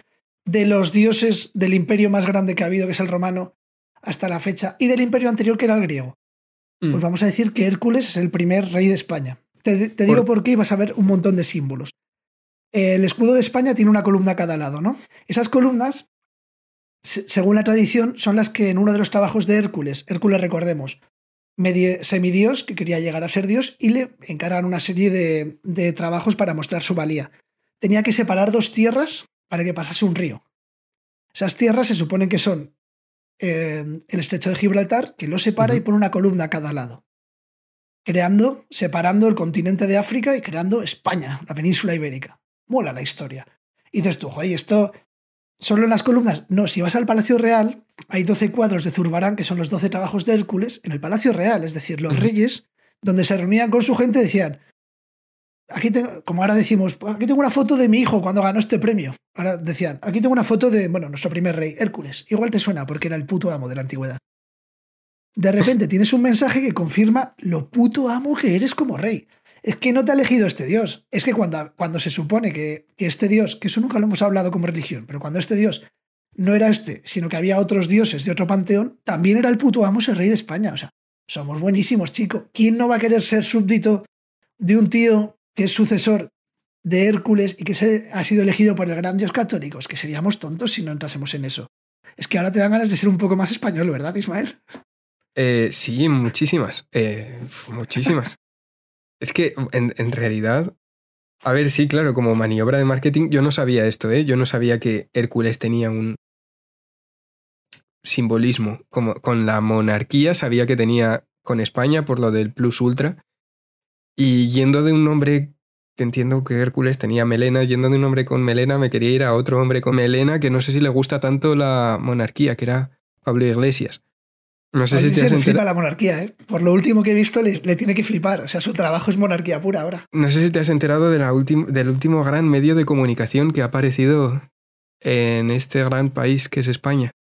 de los dioses del imperio más grande que ha habido, que es el romano, hasta la fecha, y del imperio anterior que era el griego. Mm. Pues vamos a decir que Hércules es el primer rey de España. Te, digo por qué y vas a ver un montón de símbolos. El escudo de España tiene una columna a cada lado, ¿no? Esas columnas, según la tradición, son las que en uno de los trabajos de Hércules, Hércules recordemos, semidios que quería llegar a ser Dios y le encargan una serie de, de trabajos para mostrar su valía. Tenía que separar dos tierras para que pasase un río. Esas tierras se suponen que son el estrecho de Gibraltar, que lo separa y pone una columna a cada lado, creando, separando el continente de África y creando España, la península ibérica. Mola la historia. Y dices tú, oye, esto solo en las columnas. No, si vas al Palacio Real, hay 12 cuadros de Zurbarán, que son los 12 trabajos de Hércules, en el Palacio Real, es decir, los reyes, donde se reunían con su gente, decían, aquí tengo, como ahora decimos, pues aquí tengo una foto de mi hijo cuando ganó este premio. Ahora decían, aquí tengo una foto de, bueno, nuestro primer rey, Hércules. Igual te suena porque era el puto amo de la antigüedad. De repente tienes un mensaje que confirma lo puto amo que eres como rey. Es que no te ha elegido este Dios. Es que cuando, cuando se supone que, que este Dios, que eso nunca lo hemos hablado como religión, pero cuando este Dios no era este, sino que había otros dioses de otro panteón, también era el puto amo, el rey de España. O sea, somos buenísimos, chico. ¿Quién no va a querer ser súbdito de un tío que es sucesor de Hércules y que se, ha sido elegido por el gran dios católico. Es que seríamos tontos si no entrásemos en eso. Es que ahora te dan ganas de ser un poco más español, ¿verdad, Ismael? Eh, sí, muchísimas. Eh, muchísimas. Es que en, realidad, a ver, sí, claro, como maniobra de marketing, yo no sabía esto, ¿eh? Yo no sabía que Hércules tenía un simbolismo. Como con la monarquía sabía que tenía con España por lo del plus ultra, y yendo de un hombre que entiendo que Hércules tenía melena, yendo de un hombre con melena, me quería ir a otro hombre con melena que no sé si le gusta tanto la monarquía, que era Pablo Iglesias. No sé si te has flipa la monarquía, ¿eh? Por lo último que he visto, le, tiene que flipar. O sea, su trabajo es monarquía pura ahora. No sé si te has enterado de la del último gran medio de comunicación que ha aparecido en este gran país que es España.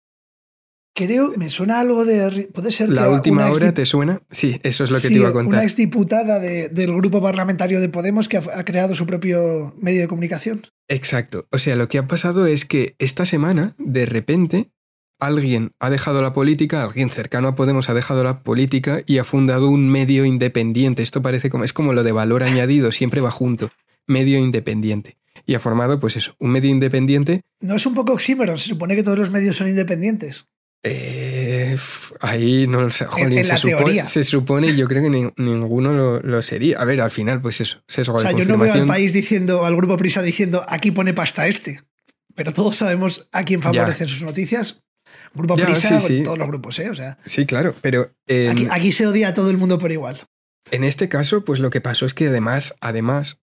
Creo, me suena algo de. ¿Puede ser ¿La última hora te suena? Sí, eso es lo que te iba a contar. Una exdiputada del grupo parlamentario de Podemos que ha, creado su propio medio de comunicación. Exacto. O sea, lo que ha pasado es que esta semana, de repente, alguien ha dejado la política, alguien cercano a Podemos ha dejado la política y ha fundado un medio independiente. Esto parece como es como lo de valor añadido, siempre va junto. Medio independiente. Y ha formado, pues eso, un medio independiente. No es un poco oxímoron, se supone que todos los medios son independientes. Eh, ahí no lo sé. Jolín, se, supone, se, supone, yo creo que ninguno lo, sería. A ver, al final, pues eso. o sea, yo no veo al país diciendo, al grupo Prisa diciendo, aquí pone pasta este. Pero todos sabemos a quién favorecen sus noticias. Grupo Prisa, todos los grupos, ¿eh? O sea, sí, claro, pero. Em, aquí, se odia a todo el mundo por igual. En este caso, pues lo que pasó es que además, además,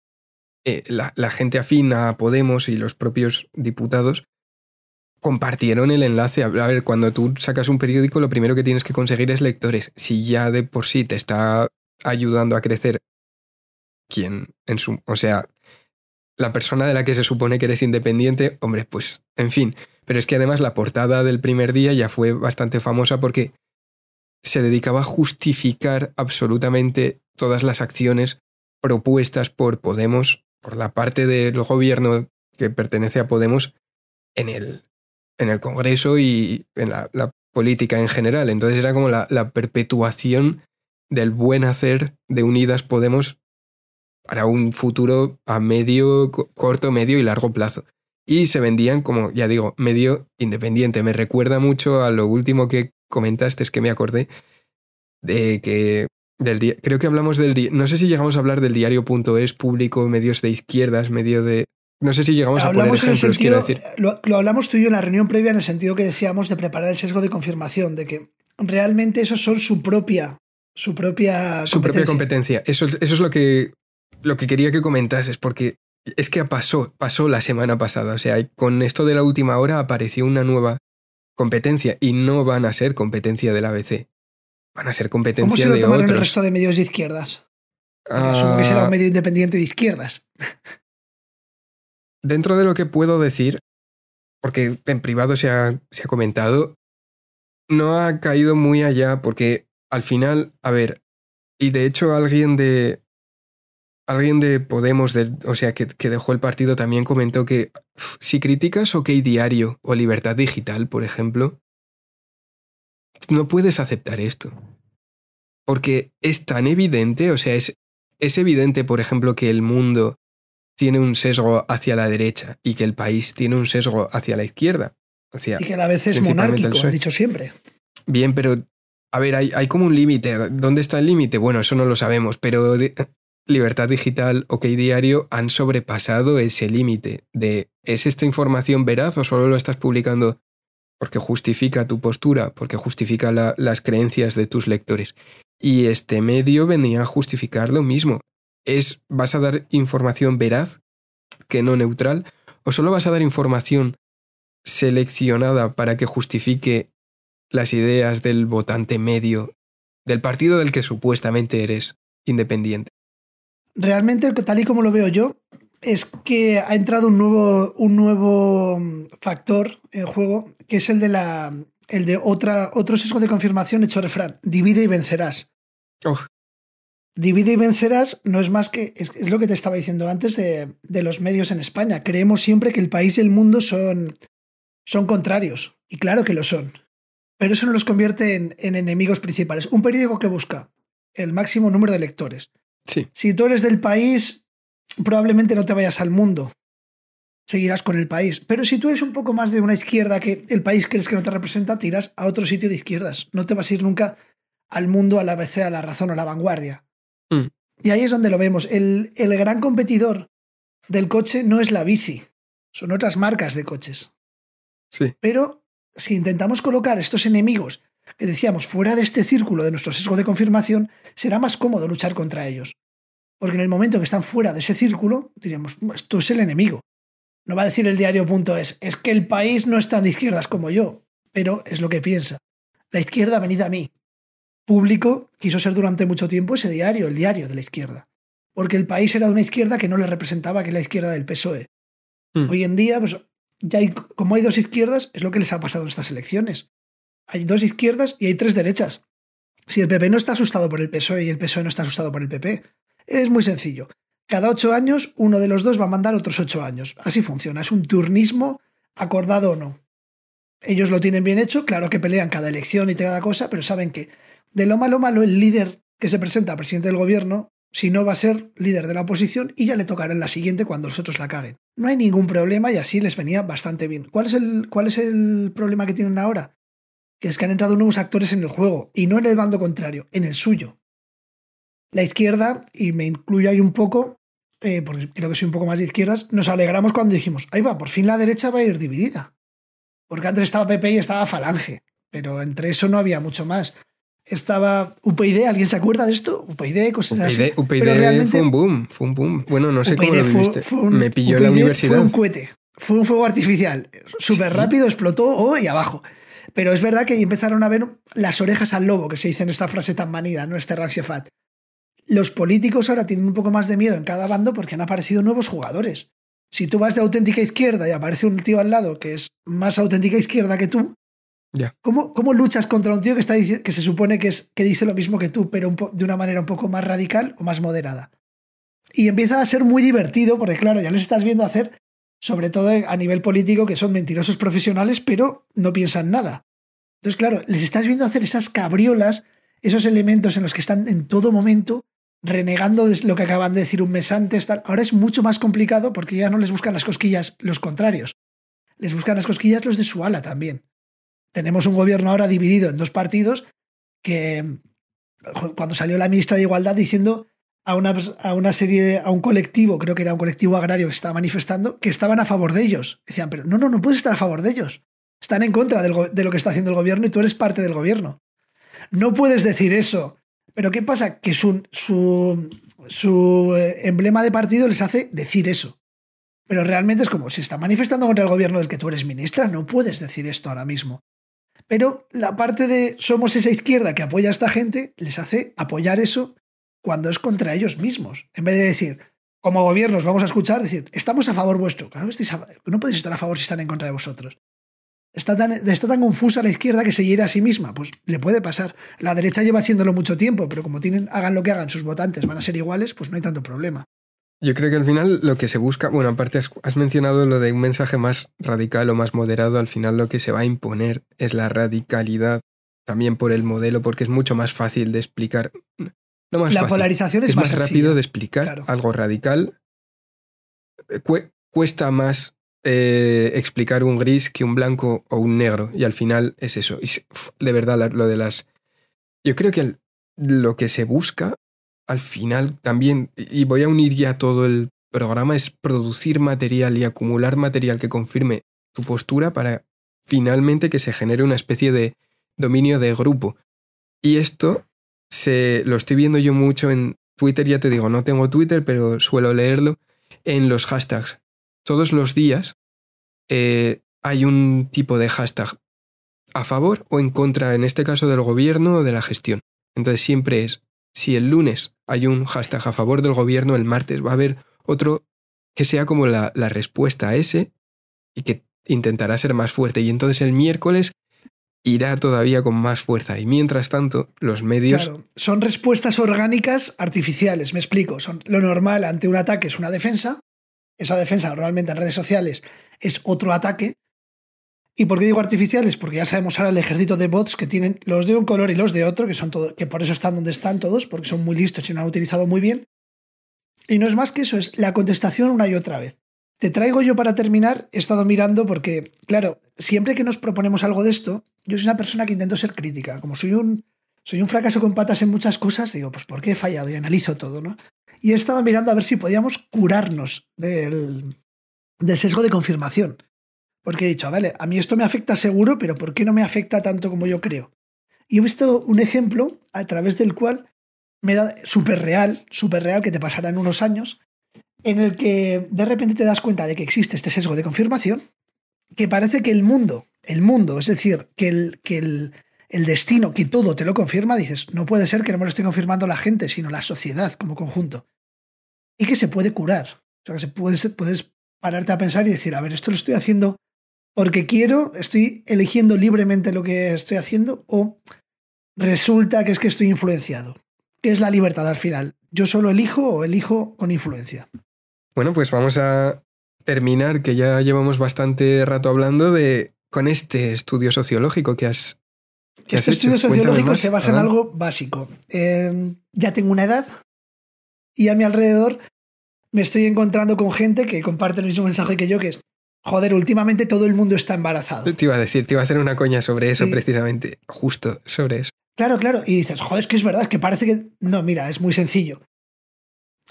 eh, la, la gente afín a Podemos y los propios diputados compartieron el enlace. A ver, cuando tú sacas un periódico, lo primero que tienes que conseguir es lectores. Si ya de por sí te está ayudando a crecer quien en su. O sea, la persona de la que se supone que eres independiente, hombre, pues, en fin. Pero es que además la portada del primer día ya fue bastante famosa porque se dedicaba a justificar absolutamente todas las acciones propuestas por Podemos, por la parte del gobierno que pertenece a Podemos, en el, en el Congreso y en la, política en general. Entonces era como la, perpetuación del buen hacer de Unidas Podemos para un futuro a medio, corto, medio y largo plazo. Y se vendían como, ya digo, medio independiente. Me recuerda mucho a lo último que comentaste, es que me acordé de que del día, creo que hablamos del no sé si llegamos a hablar del diario.es público, medios de izquierdas, medio de no sé si llegamos a poner ejemplos, quiero decir. Lo, hablamos tú y yo en la reunión previa en el sentido que decíamos de preparar el sesgo de confirmación, de que realmente esos son su propia, su propia Su propia competencia. Eso, eso es lo que, lo que quería que comentases, porque es que pasó, pasó la semana pasada. O sea, con esto de la última hora apareció una nueva competencia y no van a ser competencia del ABC. Van a ser competencia ¿Cómo se lo tomaron el resto de medios de izquierdas? Asumo que será un ah. medio independiente de izquierdas. *laughs* dentro de lo que puedo decir, porque en privado se ha, se ha comentado, no ha caído muy allá porque al final, a ver, y de hecho alguien de... Alguien de Podemos, o sea, que, que, dejó el partido, también comentó que si criticas OK Diario o Libertad Digital, por ejemplo, no puedes aceptar esto. Porque es tan evidente, o sea, es, es evidente, por ejemplo, que el mundo tiene un sesgo hacia la derecha y que el país tiene un sesgo hacia la izquierda. y que a la vez es monárquico, he dicho siempre. Bien, pero a ver, hay, hay como un límite. ¿Dónde está el límite? Bueno, eso no lo sabemos, pero Libertad Digital, OK Diario han sobrepasado ese límite de ¿es esta información veraz o solo lo estás publicando porque justifica tu postura, porque justifica las creencias de tus lectores? Y este medio venía a justificar lo mismo es vas a dar información veraz, que no neutral, o solo vas a dar información seleccionada para que justifique las ideas del votante medio del partido del que supuestamente eres independiente. Realmente, tal y como lo veo yo, es que ha entrado un nuevo, un nuevo factor en juego, que es el de la el de otra, otro sesgo de confirmación hecho refrán, divide y vencerás. Oh, Divide y vencerás no es más que, es, lo que te estaba diciendo antes de, los medios en España. Creemos siempre que el país y el mundo son, son contrarios. Y claro que lo son. Pero eso no los convierte en, enemigos principales. Un periódico que busca el máximo número de lectores. Sí. Si tú eres del país, probablemente no te vayas al mundo. Seguirás con el país. Pero si tú eres un poco más de una izquierda que el país crees que no te representa, tiras a otro sitio de izquierdas. No te vas a ir nunca al mundo, a la ABC, a la razón, a la vanguardia. Mm. Y ahí es donde lo vemos. El, el gran competidor del coche no es la bici, son otras marcas de coches. Sí. Pero si intentamos colocar estos enemigos que decíamos fuera de este círculo de nuestro sesgo de confirmación, será más cómodo luchar contra ellos. Porque en el momento que están fuera de ese círculo, diríamos, esto es el enemigo. No va a decir el diario punto es, es que el país no está de izquierdas como yo, pero es lo que piensa. La izquierda venid a mí, público quiso ser durante mucho tiempo ese diario, el diario de la izquierda. Porque el país era de una izquierda que no le representaba, que es la izquierda del PSOE. Hmm. Hoy en día, pues, ya hay, como hay dos izquierdas, es lo que les ha pasado en estas elecciones. Hay dos izquierdas y hay tres derechas. Si el PP no está asustado por el PSOE y el PSOE no está asustado por el PP, es muy sencillo. Cada ocho años, uno de los dos va a mandar otros ocho años. Así funciona. Es un turnismo acordado o no. ellos lo tienen bien hecho, claro que pelean cada elección y cada cosa, pero saben que de lo malo malo el líder que se presenta presidente del gobierno, si no va a ser líder de la oposición y ya le tocará en la siguiente cuando los otros la caguen. No hay ningún problema y así les venía bastante bien. ¿Cuál es el, cuál es el problema que tienen ahora? Que es que han entrado nuevos actores en el juego y no en el bando contrario, en el suyo. La izquierda, y me incluyo ahí un poco, eh, porque creo que soy un poco más de izquierdas, nos alegramos cuando dijimos, ahí va, por fin la derecha va a ir dividida. Porque antes estaba PP y estaba Falange, pero entre eso no había mucho más. Estaba UPyD, ¿alguien se acuerda de esto? UPyD, cosas así. UPyD realmente, fue un boom, fue un boom. Bueno, no sé cómo lo viste. Me pilló en la universidad. Fue un cohete, fue un fuego artificial. Súper rápido, explotó oh, y abajo. Pero es verdad que empezaron a ver las orejas al lobo, que se dice en esta frase tan manida, no este fat. Los políticos ahora tienen un poco más de miedo en cada bando porque han aparecido nuevos jugadores. Si tú vas de auténtica izquierda y aparece un tío al lado que es más auténtica izquierda que tú, ¿cómo, ¿cómo, luchas contra un tío que, está, que se supone que, es, que dice lo mismo que tú, pero de una manera un poco más radical o más moderada? Y empieza a ser muy divertido porque, claro, ya les estás viendo hacer, sobre todo a nivel político, que son mentirosos profesionales, pero no piensan nada. Entonces, claro, les estás viendo hacer esas cabriolas, esos elementos en los que están en todo momento renegando de lo que acaban de decir un mes antes. Tal. Ahora es mucho más complicado porque ya no les buscan las cosquillas los contrarios. Les buscan las cosquillas los de su ala también. Tenemos un gobierno ahora dividido en dos partidos que cuando salió la ministra de Igualdad diciendo a una, a una serie, a un colectivo, creo que era un colectivo agrario que estaba manifestando, que estaban a favor de ellos. Decían, pero no, no, no puedes estar a favor de ellos. Están en contra de lo que está haciendo el gobierno y tú eres parte del gobierno. No puedes decir eso pero ¿qué pasa? Que su, su, eh, emblema de partido les hace decir eso. Pero realmente es como, si está manifestando contra el gobierno del que tú eres ministra, no puedes decir esto ahora mismo. Pero la parte de somos esa izquierda que apoya a esta gente les hace apoyar eso cuando es contra ellos mismos. En vez de decir, como gobiernos vamos a escuchar, decir, estamos a favor vuestro. Claro, no podéis estar a favor si están en contra de vosotros. Está tan, confusa la izquierda que se hiere a sí misma. Pues le puede pasar. La derecha lleva haciéndolo mucho tiempo, pero como hagan lo que hagan, sus votantes van a ser iguales, pues no hay tanto problema. Yo creo que al final lo que se busca, bueno, aparte has, mencionado lo de un mensaje más radical o más moderado, al final lo que se va a imponer es la radicalidad también por el modelo, porque es mucho más fácil de explicar. No más la polarización es, más, rápido de explicar algo radical. cuesta más eh, explicar un gris que un blanco o un negro. Y al final es eso. Y de verdad, lo de las. Yo creo que lo que se busca al final también, y voy a unir ya todo el programa, es producir material y acumular material que confirme tu postura para finalmente que se genere una especie de dominio de grupo. Y esto se lo estoy viendo yo mucho en Twitter, ya te digo, no tengo Twitter, pero suelo leerlo en los hashtags todos los días eh, hay un tipo de hashtag a favor o en contra, en este caso del gobierno o de la gestión. Entonces siempre es, si el lunes hay un hashtag a favor del gobierno, el martes va a haber otro que sea como la, la respuesta a ese y que intentará ser más fuerte. Y entonces el miércoles irá todavía con más fuerza. Y mientras tanto, los medios... Claro, son respuestas orgánicas artificiales, me explico. Son lo normal ante un ataque es una defensa, esa defensa normalmente en redes sociales es otro ataque. ¿Y por qué digo artificiales? Porque ya sabemos ahora el ejército de bots que tienen los de un color y los de otro, que son todo, que por eso están donde están todos, porque son muy listos y lo han utilizado muy bien. Y no es más que eso, es la contestación una y otra vez. Te traigo yo para terminar, he estado mirando porque, claro, siempre que nos proponemos algo de esto, yo soy una persona que intento ser crítica. Como soy un, soy un fracaso con patas en muchas cosas, digo, pues ¿por qué he fallado? Y analizo todo, ¿no? y he estado mirando a ver si podíamos curarnos del, sesgo de confirmación. Porque he dicho, vale, a mí esto me afecta seguro, pero ¿por qué no me afecta tanto como yo creo? Y he visto un ejemplo a través del cual me da súper real, súper real, que te pasará en unos años, en el que de repente te das cuenta de que existe este sesgo de confirmación, que parece que el mundo, el mundo, es decir, que el, que el, el destino, que todo te lo confirma, dices, no puede ser que no me lo esté confirmando la gente, sino la sociedad como conjunto y que se puede curar. O sea, que se puedes, puedes pararte a pensar y decir, a ver, esto lo estoy haciendo porque quiero, estoy eligiendo libremente lo que estoy haciendo o resulta que es que estoy influenciado. ¿Qué es la libertad al final? ¿Yo solo elijo o elijo con influencia? Bueno, pues vamos a terminar, que ya llevamos bastante rato hablando de con este estudio sociológico que has, que este has estudio hecho? Sociológico más, se basa en algo básico. Eh, ya tengo una edad y a mi alrededor me estoy encontrando con gente que comparte el mismo mensaje que yo, que es, joder, últimamente todo el mundo está embarazado. Te iba a decir, te iba a hacer una coña sobre eso Sí. precisamente, justo sobre eso. Claro, claro. Y dices, joder, es que es verdad, es que parece que... No, mira, es muy sencillo.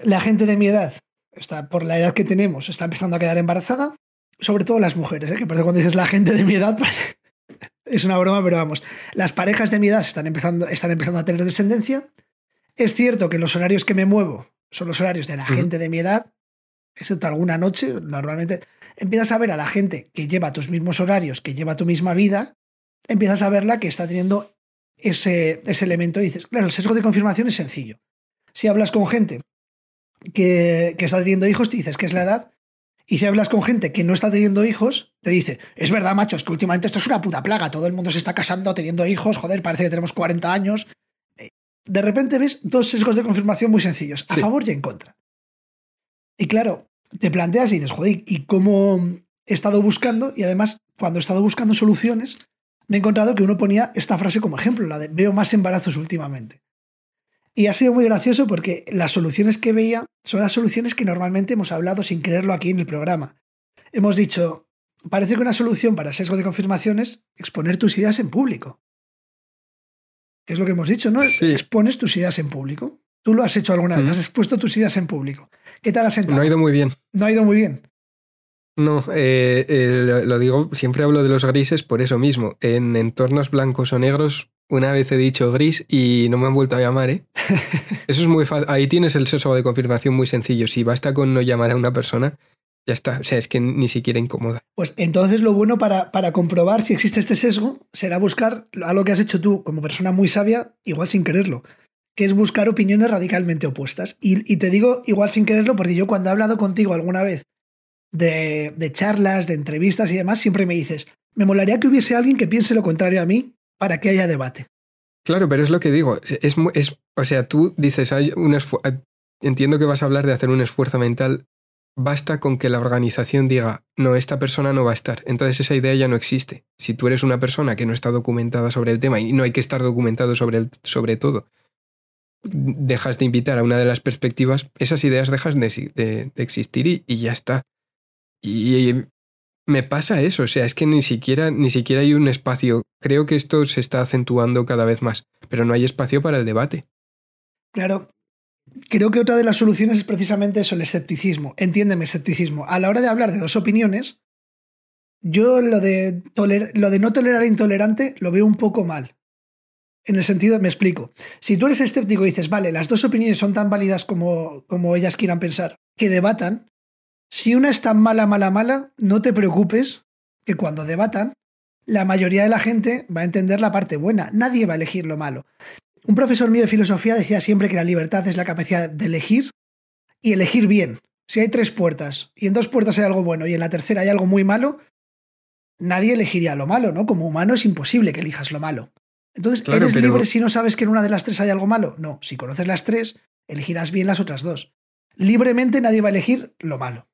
La gente de mi edad, está, por la edad que tenemos, está empezando a quedar embarazada, sobre todo las mujeres, ¿eh? que parece cuando dices la gente de mi edad, *laughs* parece- es una broma, pero vamos. Las parejas de mi edad están empezando, están empezando a tener descendencia. Es cierto que los horarios que me muevo son los horarios de la gente de mi edad, excepto alguna noche, normalmente empiezas a ver a la gente que lleva tus mismos horarios, que lleva tu misma vida, empiezas a verla que está teniendo ese, ese elemento y dices, claro, el sesgo de confirmación es sencillo. Si hablas con gente que, que está teniendo hijos, te dices que es la edad. Y si hablas con gente que no está teniendo hijos, te dice, es verdad, macho, es que últimamente esto es una puta plaga, todo el mundo se está casando, teniendo hijos, joder, parece que tenemos 40 años. Eh, De repente ves dos sesgos de confirmación muy sencillos, a Sí. favor y en contra. Y claro, te planteas y dices, joder, ¿y cómo he estado buscando? Y además, cuando he estado buscando soluciones, me he encontrado que uno ponía esta frase como ejemplo, la de veo más embarazos últimamente. Y ha sido muy gracioso porque las soluciones que veía son las soluciones que normalmente hemos hablado sin quererlo aquí en el programa. Hemos dicho, parece que una solución para sesgo de confirmación es exponer tus ideas en público. Que es lo que hemos dicho, ¿no? Sí. Expones tus ideas en público. Tú lo has hecho alguna vez, has expuesto tus ideas en público. ¿Qué tal has sentado? No ha ido muy bien. No ha ido muy bien. No, eh, eh, lo digo, siempre hablo de los grises por eso mismo. En entornos blancos o negros, una vez he dicho gris y no me han vuelto a llamar, ¿eh? *laughs* Eso es muy fácil. Ahí tienes el sesgo de confirmación muy sencillo. Si basta con no llamar a una persona, ya está. O sea, es que ni siquiera incomoda. Pues entonces lo bueno para, para comprobar si existe este sesgo será buscar algo que has hecho tú como persona muy sabia, igual sin quererlo, que es buscar opiniones radicalmente opuestas. Y, y te digo igual sin quererlo porque yo cuando he hablado contigo alguna vez de, de charlas, de entrevistas y demás, siempre me dices, me molaría que hubiese alguien que piense lo contrario a mí para que haya debate. Claro, pero es lo que digo. Es, es, o sea, tú dices, hay esfu- entiendo que vas a hablar de hacer un esfuerzo mental. Basta con que la organización diga, no, esta persona no va a estar. Entonces esa idea ya no existe. Si tú eres una persona que no está documentada sobre el tema y no hay que estar documentado sobre, el, sobre todo, dejas de invitar a una de las perspectivas, esas ideas dejan de, existir y, y ya está. Y me pasa eso, o sea, es que ni siquiera, ni siquiera hay un espacio. Creo que esto se está acentuando cada vez más, pero no hay espacio para el debate. Claro, creo que otra de las soluciones es precisamente eso, el escepticismo. Entiéndeme, escepticismo. A la hora de hablar de dos opiniones, yo lo de, lo de no tolerar intolerante lo veo un poco mal. En el sentido, me explico. Si tú eres escéptico y dices, vale, las dos opiniones son tan válidas como, como ellas quieran pensar, que debatan, si una es tan mala, mala, mala, no te preocupes que cuando debatan, la mayoría de la gente va a entender la parte buena. Nadie va a elegir lo malo. Un profesor mío de filosofía decía siempre que la libertad es la capacidad de elegir y elegir bien. Si hay tres puertas y en dos puertas hay algo bueno y en la tercera hay algo muy malo, nadie elegiría lo malo, ¿no? Como humano es imposible que elijas lo malo. Entonces, Claro, ¿eres pero- libre si no sabes que en una de las tres hay algo malo? No, si conoces las tres, elegirás bien las otras dos. Libremente nadie va a elegir lo malo.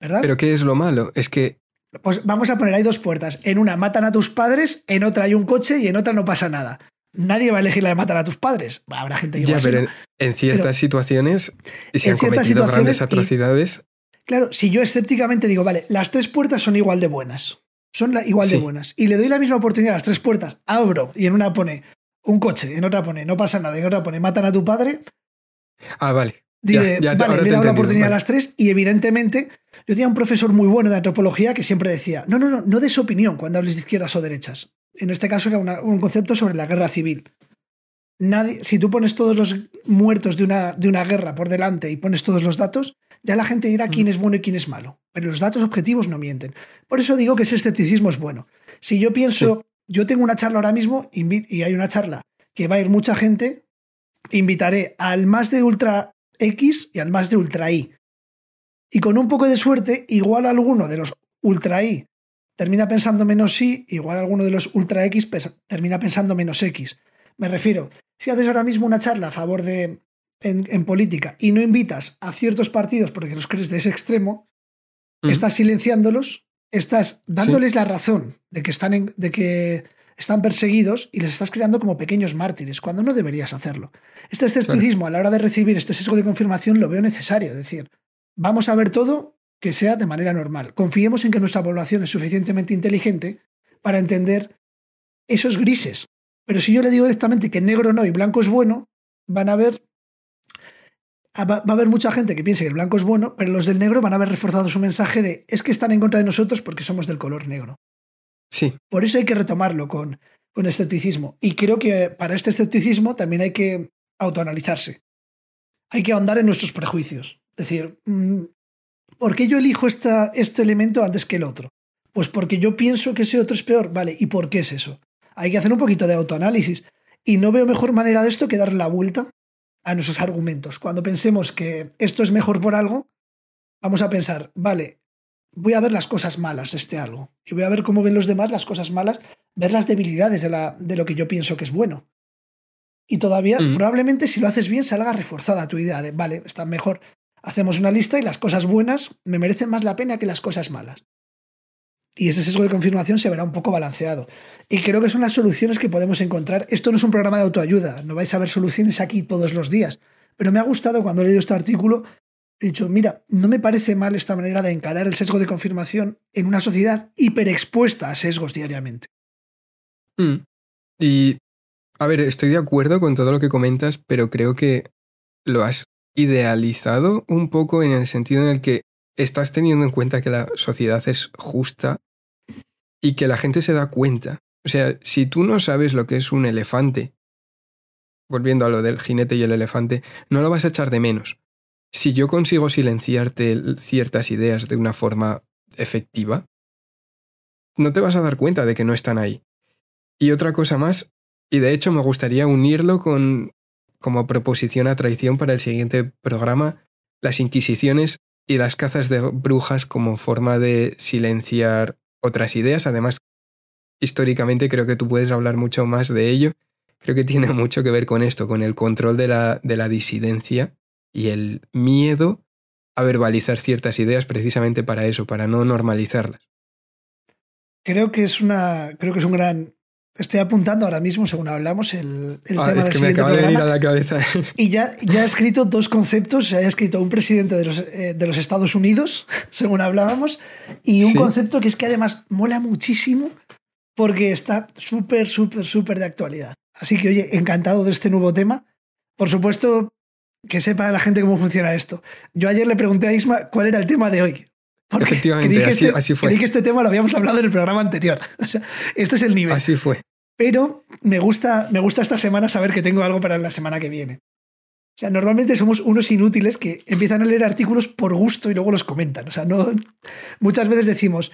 ¿Verdad? Pero ¿qué es lo malo? Es que, Pues vamos a poner, hay dos puertas. En una matan a tus padres, en otra hay un coche y en otra no pasa nada. Nadie va a elegir la de matar a tus padres. Habrá gente que ya, pero en, en ciertas Pero- situaciones se en han ciertas cometido situaciones grandes y- atrocidades. Claro, si yo escépticamente digo, vale, las tres puertas son igual de buenas. Son la- igual de buenas. Y le doy la misma oportunidad a las tres puertas. Abro y en una pone un coche, en otra pone no pasa nada, en otra pone matan a tu padre. Ah, vale. Ya, Diré, ya te- vale, le he dado la oportunidad a las tres y evidentemente yo tenía un profesor muy bueno de antropología que siempre decía, no, no, no, no des opinión cuando hables de izquierdas o derechas. En este caso era una- un concepto sobre la guerra civil. Nadie, si tú pones todos los muertos de una, de una guerra por delante y pones todos los datos, ya la gente dirá quién Mm. es bueno y quién es malo. Pero los datos objetivos no mienten. Por eso digo que ese escepticismo es bueno. Si yo pienso, yo tengo una charla ahora mismo y hay una charla que va a ir mucha gente, invitaré al más de ultra X y al más de ultra Y. Y con un poco de suerte, igual alguno de los ultra Y termina pensando menos Y, igual alguno de los ultra X termina pensando menos X. Me refiero, si haces ahora mismo una charla a favor de en, en política y no invitas a ciertos partidos porque los crees de ese extremo, Mm. estás silenciándolos estás dándoles la razón de que, están de que están perseguidos y les estás creando como pequeños mártires, cuando no deberías hacerlo. Este escepticismo a la hora de recibir este sesgo de confirmación lo veo necesario, es decir, vamos a ver todo que sea de manera normal. Confiemos en que nuestra población es suficientemente inteligente para entender esos grises. Pero si yo le digo directamente que negro no y blanco es bueno, van a ver Ah, va a haber mucha gente que piense que el blanco es bueno, pero los del negro van a haber reforzado su mensaje de es que están en contra de nosotros porque somos del color negro. Por eso hay que retomarlo con, con escepticismo. Y creo que para este escepticismo también hay que autoanalizarse. Hay que ahondar en nuestros prejuicios. Es decir, mm, ¿por qué yo elijo esta, este elemento antes que el otro? Pues porque yo pienso que ese otro es peor. Vale, ¿y por qué es eso? Hay que hacer un poquito de autoanálisis. Y no veo mejor manera de esto que darle la vuelta a nuestros argumentos. Cuando pensemos que esto es mejor por algo, vamos a pensar, vale, voy a ver las cosas malas de este algo y voy a ver cómo ven los demás las cosas malas, ver las debilidades de, la, de lo que yo pienso que es bueno. Y todavía, mm. probablemente si lo haces bien, salga reforzada tu idea de, vale, está mejor. Hacemos una lista y las cosas buenas me merecen más la pena que las cosas malas y ese sesgo de confirmación se verá un poco balanceado. Y creo que son las soluciones que podemos encontrar. Esto no es un programa de autoayuda, no vais a ver soluciones aquí todos los días. Pero me ha gustado cuando he leído este artículo, he dicho, mira, no me parece mal esta manera de encarar el sesgo de confirmación en una sociedad hiperexpuesta a sesgos diariamente. Mm. Y, a ver, estoy de acuerdo con todo lo que comentas, pero creo que lo has idealizado un poco en el sentido en el que estás teniendo en cuenta que la sociedad es justa y que la gente se da cuenta. O sea, si tú no sabes lo que es un elefante, volviendo a lo del jinete y el elefante, no lo vas a echar de menos. Si yo consigo silenciarte ciertas ideas de una forma efectiva, no te vas a dar cuenta de que no están ahí. Y otra cosa más, y de hecho me gustaría unirlo con como proposición a traición para el siguiente programa, las inquisiciones y las cazas de brujas como forma de silenciar otras ideas. Además, históricamente creo que tú puedes hablar mucho más de ello. Creo que tiene *laughs* mucho que ver con esto, con el control de la, de la disidencia y el miedo a verbalizar ciertas ideas precisamente para eso, para no normalizarlas. Creo que es una. Creo que es un gran. Estoy apuntando ahora mismo, según hablamos, el, el ah, tema es del que me acaba de venir a la cabeza. Y ya, *laughs* ya he escrito dos conceptos. Ha escrito un presidente de los, eh, de los Estados Unidos, *laughs* según hablábamos, y un concepto que es que además mola muchísimo porque está súper, súper, súper de actualidad. Así que, oye, encantado de este nuevo tema. Por supuesto, que sepa la gente cómo funciona esto. Yo ayer le pregunté a Isma cuál era el tema de hoy. Porque Efectivamente, así, este, así, fue. Creí que este tema lo habíamos hablado en el programa anterior. *laughs* O sea, este es el nivel. Así fue. Pero me gusta, me gusta esta semana saber que tengo algo para la semana que viene. O sea, normalmente somos unos inútiles que empiezan a leer artículos por gusto y luego los comentan. O sea, no. Muchas veces decimos,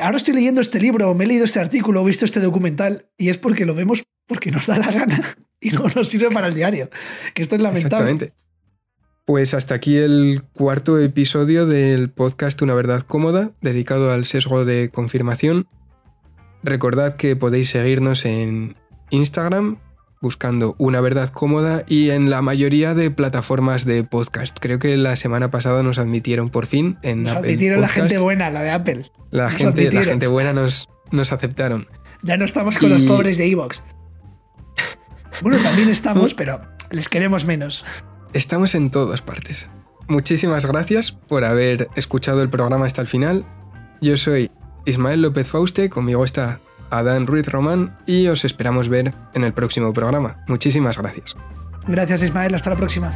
ahora estoy leyendo este libro, me he leído este artículo, he visto este documental, y es porque lo vemos porque nos da la gana *laughs* y no nos sirve para el diario. Que esto es lamentable. Exactamente. Pues hasta aquí el cuarto episodio del podcast Una verdad cómoda, dedicado al sesgo de confirmación. Recordad que podéis seguirnos en Instagram buscando Una verdad cómoda y en la mayoría de plataformas de podcast. Creo que la semana pasada nos admitieron por fin en Nos admitieron la gente buena, la de Apple. La, gente, la gente buena nos, nos aceptaron. Ya no estamos con los pobres de Evox. Bueno, también estamos, *laughs* pero les queremos menos. Estamos en todas partes. Muchísimas gracias por haber escuchado el programa hasta el final. Yo soy Ismael López Fauste, conmigo está Adán Ruiz Román y os esperamos ver en el próximo programa. Muchísimas gracias. Gracias Ismael, hasta la próxima.